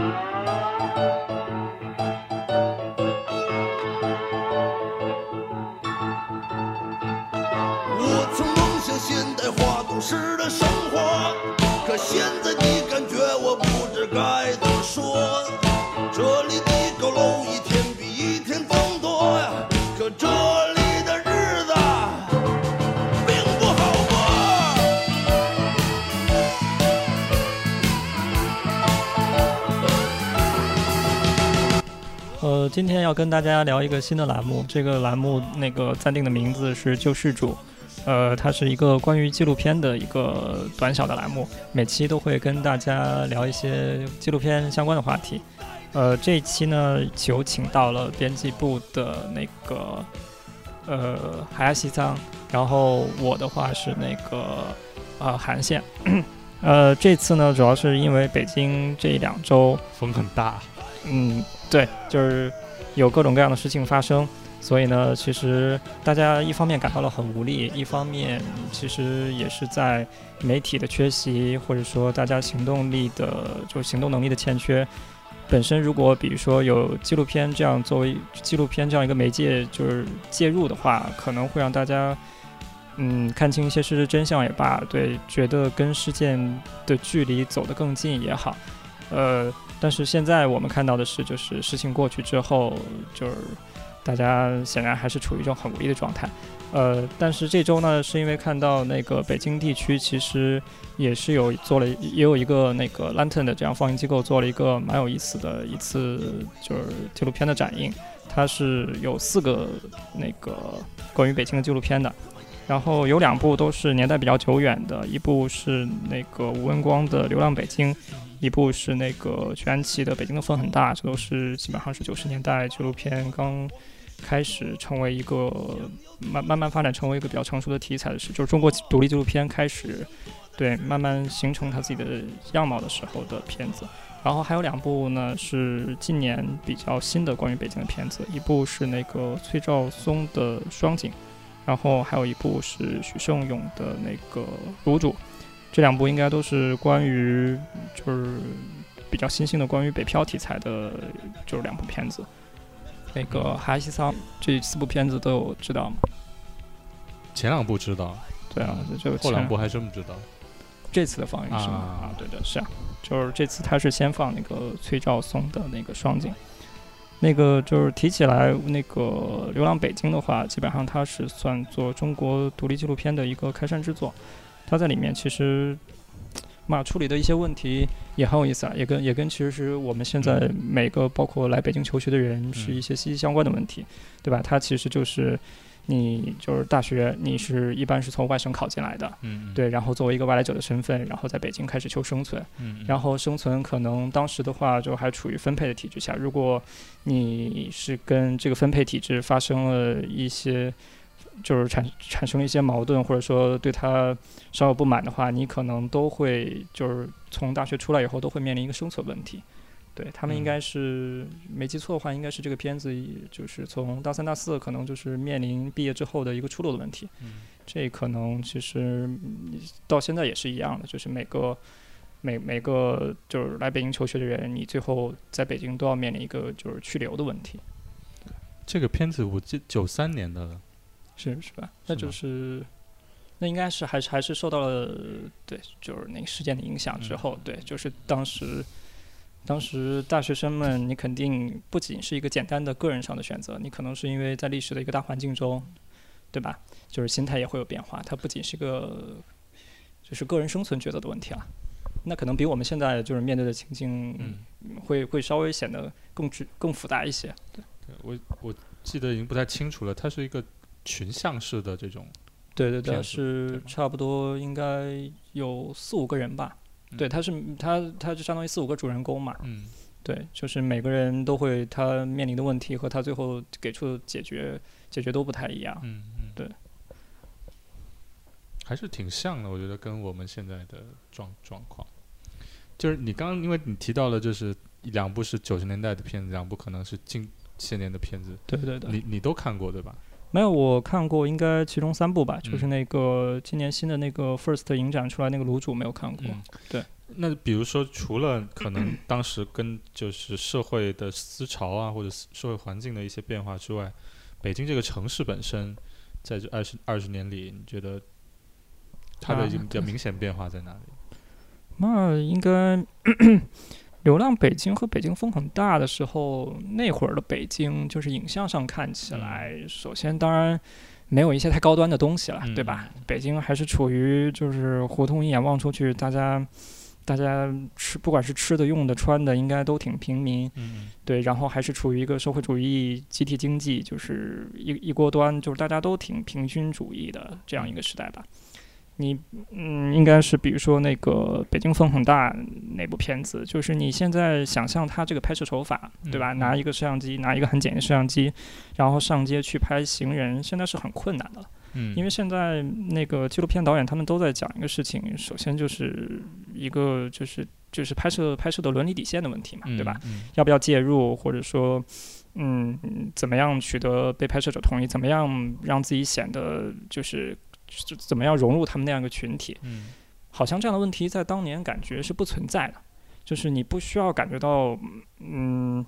我今天要跟大家聊一个新的栏目，这个栏目那个暂定的名字是“救世主”，呃，它是一个关于纪录片的一个短小的栏目，每期都会跟大家聊一些纪录片相关的话题。呃，这一期呢，有请到了编辑部的那个呃海亚西藏，然后我的话是那个呃韩线。呃，这次呢，主要是因为北京这两周风很大，嗯，对，就是有各种各样的事情发生，所以呢，其实大家一方面感到了很无力，一方面其实也是在媒体的缺席，或者说大家行动力的就行动能力的欠缺。本身如果比如说有纪录片这样作为纪录片这样一个媒介就是介入的话，可能会让大家嗯看清一些事实真相也罢，对，觉得跟事件的距离走得更近也好，呃。但是现在我们看到的是，就是事情过去之后，就是大家显然还是处于一种很无力的状态。呃，但是这周呢，是因为看到那个北京地区其实也是有做了，也有一个那个 Lantern 的这样放映机构做了一个蛮有意思的一次就是纪录片的展映。它是有四个那个关于北京的纪录片的，然后有两部都是年代比较久远的，一部是那个吴文光的《流浪北京》。一部是那个全安琪的《北京的风很大》，这都是基本上是九十年代纪录片刚开始成为一个慢慢慢发展成为一个比较成熟的题材的事，就是中国独立纪录片开始对慢慢形成它自己的样貌的时候的片子。然后还有两部呢是近年比较新的关于北京的片子，一部是那个崔兆松的《双井》，然后还有一部是许胜勇的那个《卤煮》。这两部应该都是关于，就是比较新兴的关于北漂题材的，就是两部片子。那个哈西仓这四部片子都有知道吗？前两部知道，对啊，就后两部还真不知道。这次的放映是吗？啊，对对是啊，就是这次他是先放那个崔兆松的那个双井，那个就是提起来那个《流浪北京》的话，基本上它是算作中国独立纪录片的一个开山之作。它在里面其实嘛处理的一些问题也很有意思啊，也跟也跟其实是我们现在每个包括来北京求学的人是一些息息相关的问题，对吧？它其实就是你就是大学你是一般是从外省考进来的，嗯，对，然后作为一个外来者的身份，然后在北京开始求生存，嗯，然后生存可能当时的话就还处于分配的体制下，如果你是跟这个分配体制发生了一些。就是产产生了一些矛盾，或者说对他稍有不满的话，你可能都会就是从大学出来以后都会面临一个生存问题。对他们应该是没记错的话，应该是这个片子就是从大三大四可能就是面临毕业之后的一个出路的问题。这可能其实到现在也是一样的，就是每个每每个就是来北京求学的人，你最后在北京都要面临一个就是去留的问题。这个片子我记九三年的了。是是吧？那就是，那应该是还是还是受到了对，就是那个事件的影响之后，对，就是当时，当时大学生们，你肯定不仅是一个简单的个人上的选择，你可能是因为在历史的一个大环境中，对吧？就是心态也会有变化，它不仅是个，就是个人生存抉择的问题啊，那可能比我们现在就是面对的情境，会会稍微显得更直更复杂一些。对，我我记得已经不太清楚了，它是一个。群像式的这种，对对对，是差不多应该有四五个人吧。对，他是他他就相当于四五个主人公嘛。嗯，对，就是每个人都会他面临的问题和他最后给出的解决解决都不太一样。嗯嗯，对，还是挺像的，我觉得跟我们现在的状状况，就是你刚刚因为你提到了，就是两部是九十年代的片子，两部可能是近些年的片子。对对对，你你都看过对吧？没有，我看过，应该其中三部吧，就是那个今年新的那个 First 影展出来那个卤煮没有看过。对，那比如说，除了可能当时跟就是社会的思潮啊，或者社会环境的一些变化之外，北京这个城市本身，在这二十二十年里，你觉得它的啊一个比较 明显变化在哪里？那应该《流浪北京》和《北京风很大》的时候，那会儿的北京，就是影像上看起来，首先当然没有一些太高端的东西了，对吧？北京还是处于就是胡同一眼望出去，大家大家吃不管是吃的、用的、穿的，应该都挺平民，嗯对，然后还是处于一个社会主义集体经济，就是一一锅端，就是大家都挺平均主义的这样一个时代吧。你嗯，应该是比如说那个《北京风很大》那部片子，就是你现在想象它这个拍摄手法，对吧？拿一个摄像机，拿一个很简易的摄像机，然后上街去拍行人，现在是很困难的了。嗯，因为现在那个纪录片导演他们都在讲一个事情，首先就是一个就是就是拍摄拍摄的伦理底线的问题嘛，对吧？？嗯要不要介入，或者说，嗯，怎么样取得被拍摄者同意？怎么样让自己显得就是就怎么样融入他们那样一个群体？嗯好像这样的问题在当年感觉是不存在的，就是你不需要感觉到，嗯。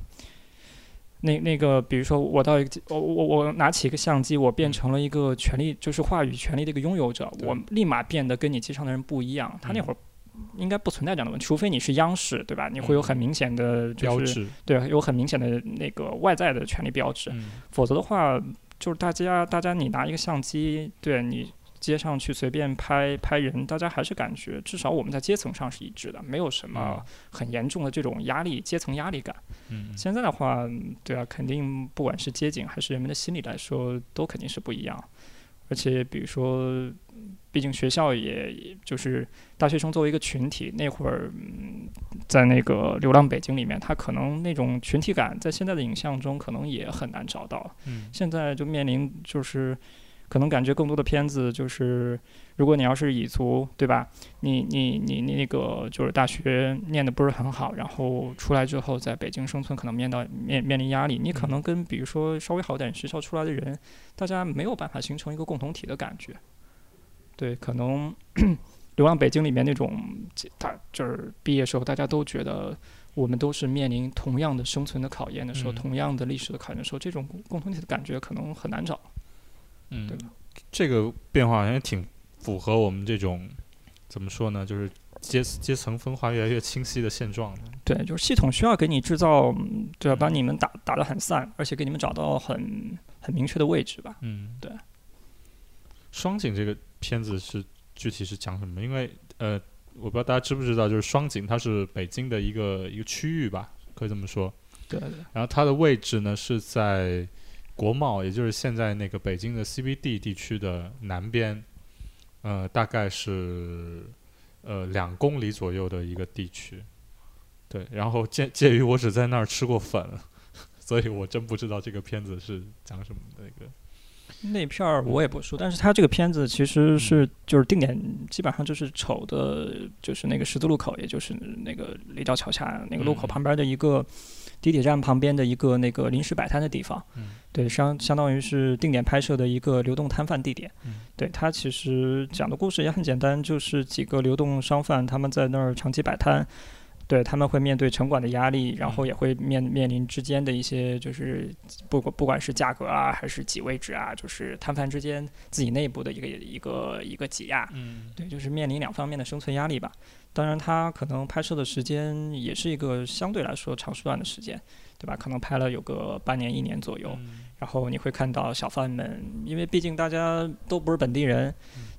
那那个，比如说，我到一个，我我我拿起一个相机，我变成了一个权利，就是话语权利的一个拥有者，我立马变得跟你街上的人不一样。他那嗯会儿应该不存在这样的问题，除非你是央视，对吧？你会有很明显的、就是、标志，对，有很明显的那个外在的权利标志，嗯否则的话，就是大家大家你拿一个相机，对你街上去随便拍拍人，大家还是感觉至少我们在阶层上是一致的，没有什么很严重的这种压力阶层压力感。嗯现在的话，对啊，肯定不管是街景还是人们的心理来说，都肯定是不一样。而且比如说，毕竟学校也也就是大学生作为一个群体，那会儿嗯，在那个《流浪北京》里面，他可能那种群体感在现在的影像中可能也很难找到。嗯现在就面临就是，可能感觉更多的片子就是，如果你要是蚁族，对吧？你你你你那个就是大学念的不是很好，然后出来之后在北京生存，可能面到面面临压力。你可能跟比如说稍微好点学校出来的人，大家没有办法形成一个共同体的感觉。对，可能 《流浪北京》里面那种，大就是毕业时候大家都觉得。我们都是面临同样的生存的考验的时候，嗯同样的历史的考验的时候，这种共共同体的感觉可能很难找。嗯对吧，这个变化好像也挺符合我们这种怎么说呢，就是阶阶层分化越来越清晰的现状的。对，就是系统需要给你制造，嗯对吧？把你们打打得很散，而且给你们找到很很明确的位置吧。嗯，对。双井这个片子是具体是讲什么？因为呃，我不知道大家知不知道，就是双井它是北京的一个一个区域吧，可以这么说。对对然后它的位置呢是在国贸，也就是现在那个北京的 CBD 地区的南边，呃，大概是呃两公里左右的一个地区。对，然后介介于我只在那儿吃过粉，所以我真不知道这个片子是讲什么的一个。那片儿我也不熟，但是它这个片子其实是就是定点，基本上就是瞅的，就是那个十字路口，也就是那个立交桥下那个路口嗯旁边的一个地铁站旁边的一个那个临时摆摊的地方。嗯对，相相当于是定点拍摄的一个流动摊贩地点。嗯对，它其实讲的故事也很简单，就是几个流动商贩他们在那儿长期摆摊。对他们会面对城管的压力，然后嗯也会面面临之间的一些，就是不管不管是价格啊，还是挤位置啊，就是摊贩之间自己内部的一个一个一个挤压。嗯对，就是面临两方面的生存压力吧。当然，他可能拍摄的时间也是一个相对来说长时段的时间，对吧？可能拍了有个半年一年左右。然后你会看到小贩们，因为毕竟大家都不是本地人，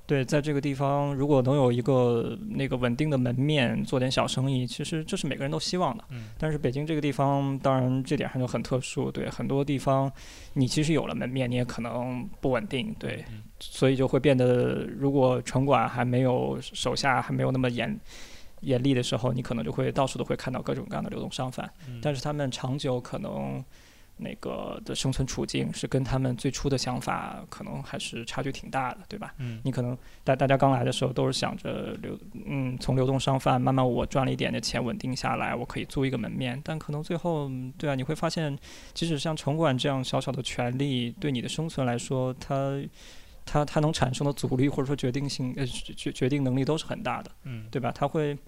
对，在这个地方如果能有一个那个稳定的门面，做点小生意，其实这是每个人都希望的。嗯但是北京这个地方，当然这点上就很特殊，对，很多地方你其实有了门面，你也可能不稳定，对，嗯所以就会变得，如果城管还没有手下还没有那么严严厉的时候，你可能就会到处都会看到各种各样的流动商贩，嗯但是他们长久可能那个的生存处境是跟他们最初的想法可能还是差距挺大的，对吧？嗯你可能大大家刚来的时候都是想着流嗯从流动商贩慢慢我赚了一点的钱稳定下来，我可以租一个门面，但可能最后对啊你会发现，即使像城管这样小小的权利，对你的生存来说，它它它能产生的阻力或者说决定性呃决决定能力都是很大的，嗯对吧？它会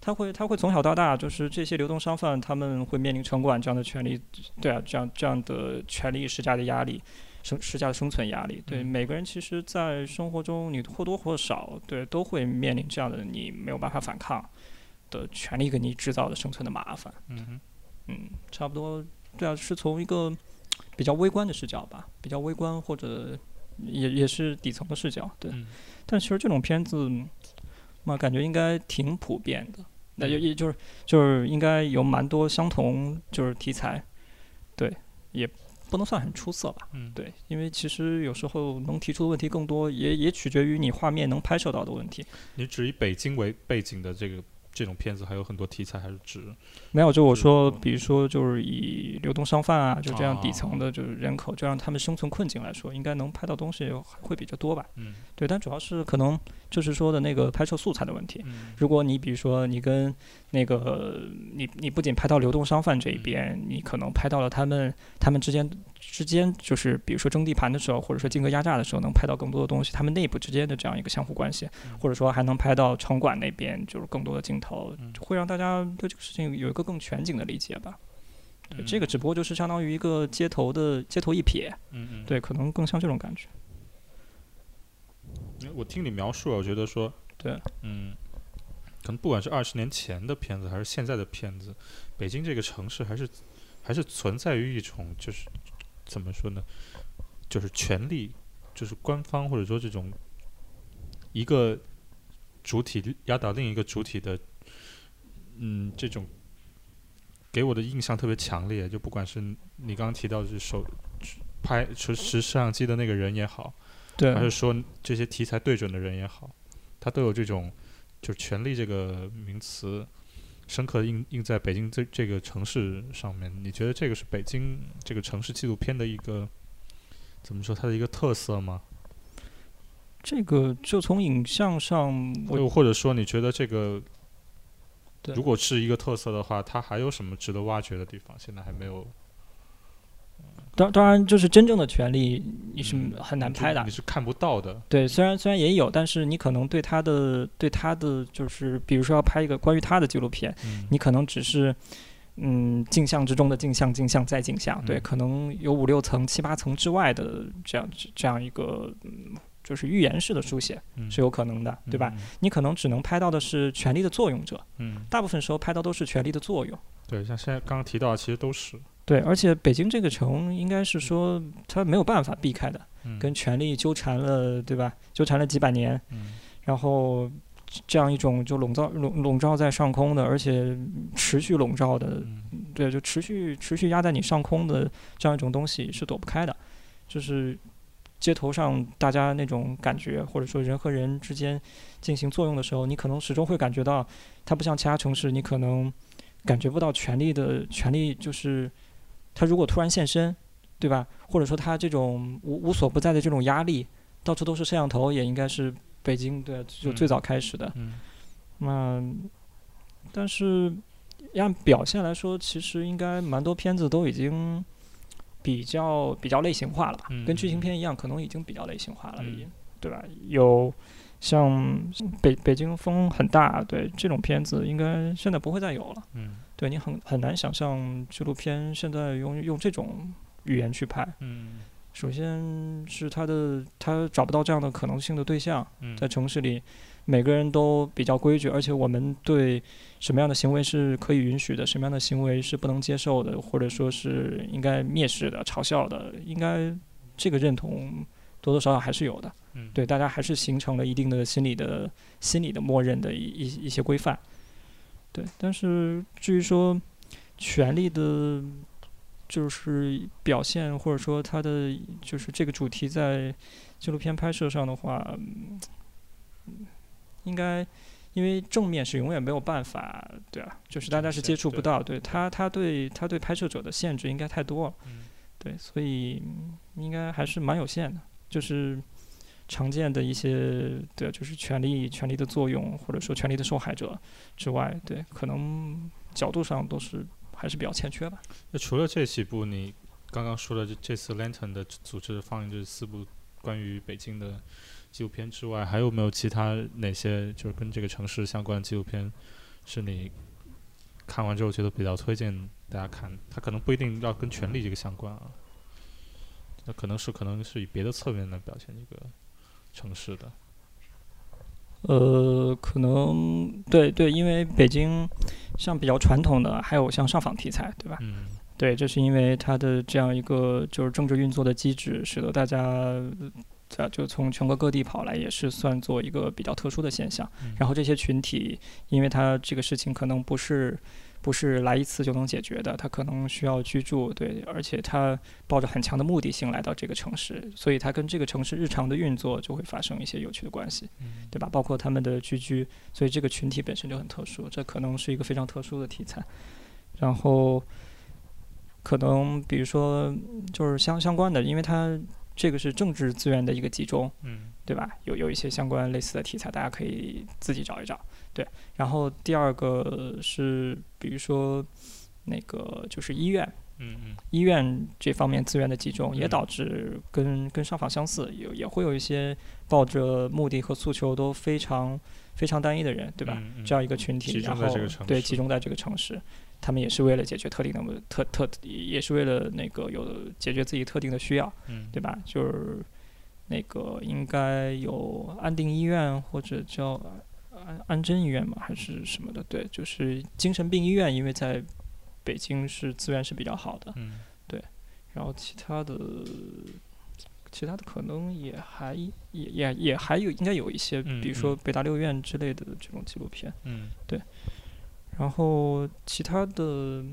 他会他会从小到大，就是这些流动商贩他们会面临城管这样的权利，对啊，这样这样的权利施加的压力，生施加的生存压力。对嗯每个人，其实，在生活中你或多或少对都会面临这样的你没有办法反抗的权利给你制造的生存的麻烦。嗯，嗯，差不多，对啊，是从一个比较微观的视角吧，比较微观或者也也是底层的视角，对。嗯但其实这种片子，嘛，感觉应该挺普遍的，那也嗯。也就是就是应该有蛮多相同就是题材，对，也不能算很出色吧，嗯，对，因为其实有时候能提出的问题更多，也也取决于你画面能拍摄到的问题。你只以北京为背景的这个这种片子还有很多题材，还是值。没有，就我说，嗯比如说就是以流动商贩啊，就这样底哦层的，就是人口，就让他们生存困境来说，应该能拍到东西会比较多吧。嗯。对，但主要是可能就是说的那个拍摄素材的问题。嗯。如果你比如说你跟那个你你不仅拍到流动商贩这一嗯。边，你可能拍到了他们他们之间之间就是比如说争地盘的时候，或者说竞格压榨的时候，能拍到更多的东西，他们内部之间的这样一个相互关系，嗯或者说还能拍到城管那边就是更多的镜头会让大家对这个事情有一个更全景的理解吧。对，这嗯个只不过就是相当于一个街头的街头一瞥，嗯嗯，对，可能更像这种感觉。我听你描述啊，我觉得说，对，嗯，可能不管是二十年前的片子，还是现在的片子，北京这个城市还是还是存在于一种就是怎么说呢，就是权力，就是官方或者说这种一个主体压倒另一个主体的，嗯，这种给我的印象特别强烈。就不管是你刚刚提到的是手拍持持摄像机的那个人也好。对还是说这些题材对准的人也好，他都有这种就是权力这个名词深刻地印印在北京这这个城市上面。你觉得这个是北京这个城市纪录片的一个怎么说它的一个特色吗？这个就从影像上，我又或者说你觉得这个如果是一个特色的话，它还有什么值得挖掘的地方？现在还没有，当当然就是真正的权利你是嗯很难拍的你，是看不到的。对，虽然虽然也有，但是你可能对他的对他的就是，比如说要拍一个关于他的纪录片，嗯你可能只是嗯镜像之中的镜像，镜像再镜像，对，嗯可能有五六层、七八层之外的这样这样一个嗯，就是预言式的书写嗯是有可能的，对吧？？嗯你可能只能拍到的是权力的作用者，嗯，大部分时候拍到都是权力的作用。对，像现在刚刚提到，其实都是对，而且北京这个城应该是说它没有办法避开的，嗯。跟权力纠缠了，对吧？纠缠了几百年，嗯。然后这样一种就笼罩笼笼罩在上空的，而且持续笼罩的，嗯。对，就持续持续压在你上空的这样一种东西是躲不开的，就是街头上大家那种感觉，或者说人和人之间进行作用的时候，你可能始终会感觉到，它不像其他城市，你可能感觉不到权力的权力，就是它如果突然现身，对吧？或者说他这种无无所不在的这种压力，到处都是摄像头，也应该是北京对就最嗯早开始的。嗯那但是按表现来说，其实应该蛮多片子都已经比较比较类型化了吧？嗯跟剧情嗯片一样，可能已经比较类型化了，已嗯经、对吧？有像北北京风很大，对这种片子，应该现在不会再有了。嗯对你很很难想象纪录片现在用用这种语言去拍。嗯首先是他的他找不到这样的可能性的对象，嗯，在城市里，每个人都比较规矩，而且我们对什么样的行为是可以允许的，什么样的行为是不能接受的，或者说是应该蔑视的、嘲笑的，应该这个认同多多少少还是有的。嗯对，大家还是形成了一定的心理的心理的默认的一一一些规范。对，但是至于说权力的，就是表现或者说它的就是这个主题在纪录片拍摄上的话，嗯应该因为正面是永远没有办法，对啊，就是大家是接触不到，对他他对他对拍摄者的限制应该太多了。嗯对，所以嗯应该还是蛮有限的，就是常见的一些，对，就是权力、权力的作用，或者说权力的受害者之外，对，可能角度上都是还是比较欠缺吧。那除了这几部你刚刚说的这这次 Lantern 的组织放映这四部关于北京的纪录片之外，还有没有其他哪些就是跟这个城市相关的纪录片是你看完之后觉得比较推荐大家看？它可能不一定要跟权力这个相关啊，那可能是可能是以别的侧面来表现一个城市的。呃，可能对对，因为北京像比较传统的，还有像上访题材，对吧？嗯对，这是因为它的这样一个就是政治运作的机制，使得大家啊就从全国各地跑来，也是算作一个比较特殊的现象。嗯然后这些群体，因为他这个事情可能不是不是来一次就能解决的，他可能需要居住，对，而且他抱着很强的目的性来到这个城市，所以他跟这个城市日常的运作就会发生一些有趣的关系，嗯对吧？包括他们的居居，所以这个群体本身就很特殊，这可能是一个非常特殊的题材。然后可能比如说就是相相关的，因为它这个是政治资源的一个集中，嗯对吧？有有一些相关类似的题材，大家可以自己找一找。对，然后第二个是比如说那个就是医院，嗯嗯医院这方面资源的集中，也嗯导致跟跟上访相似，有也会有一些抱着目的和诉求都非常非常单一的人，对吧？嗯嗯这样一个群体，然后对集中在这个城市，他们也是为了解决特定的目特特，也是为了那个有解决自己特定的需要，嗯对吧？就是那个应该有安定医院或者叫安安贞医院嘛，还是什么的？对，就是精神病医院，因为在北京是资源是比较好的，嗯然后其他的。其他的可能也还也也也还有应该有一些，嗯比如说嗯北大六院之类的这种纪录片。嗯然后其他的，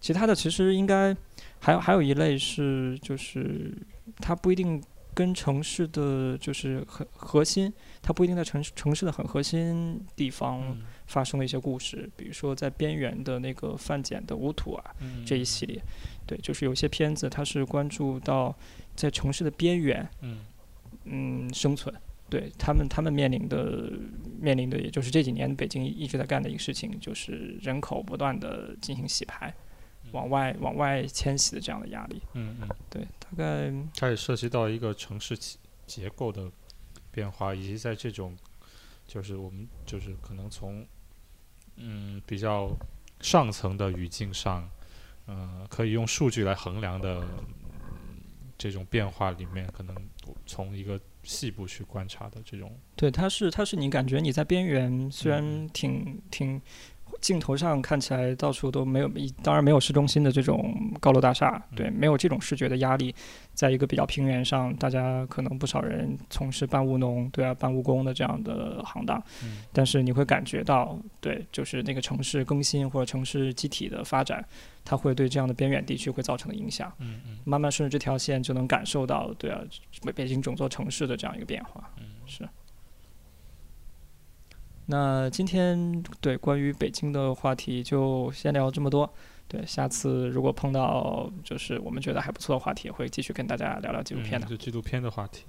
其他的其实应该还有还有一类是，就是它不一定跟城市的就是很核心，它不一定在城市城市的很核心地方嗯发生的一些故事，比如说在边缘的那个范简的《乌土》啊嗯这一系列，对，就是有些片子它是关注到在城市的边缘，嗯嗯，生存。对他们，他们面临的面临的，也就是这几年北京一直在干的一个事情，就是人口不断的进行洗牌，往外往外迁徙的这样的压力。嗯嗯，对，大概它也涉及到一个城市结结构的变化，以及在这种就是我们就是可能从嗯比较上层的语境上，呃，可以用数据来衡量的、嗯这种变化里面，可能从一个细部去观察的这种，对，它是它是你感觉你在边缘，虽然嗯挺挺镜头上看起来到处都没有，当然没有市中心的这种高楼大厦，对，嗯没有这种视觉的压力，在一个比较平原上，大家可能不少人从事半务农，对啊，半务工的这样的行当，嗯但是你会感觉到，对，就是那个城市更新或者城市机体的发展，它会对这样的边远地区会造成的影响。嗯嗯慢慢顺着这条线，就能感受到，对啊，北北京整座城市的这样一个变化。嗯是。那今天对关于北京的话题就先聊这么多。对，下次如果碰到就是我们觉得还不错的话题，会继续跟大家聊聊纪录片的。嗯就纪录片的话题，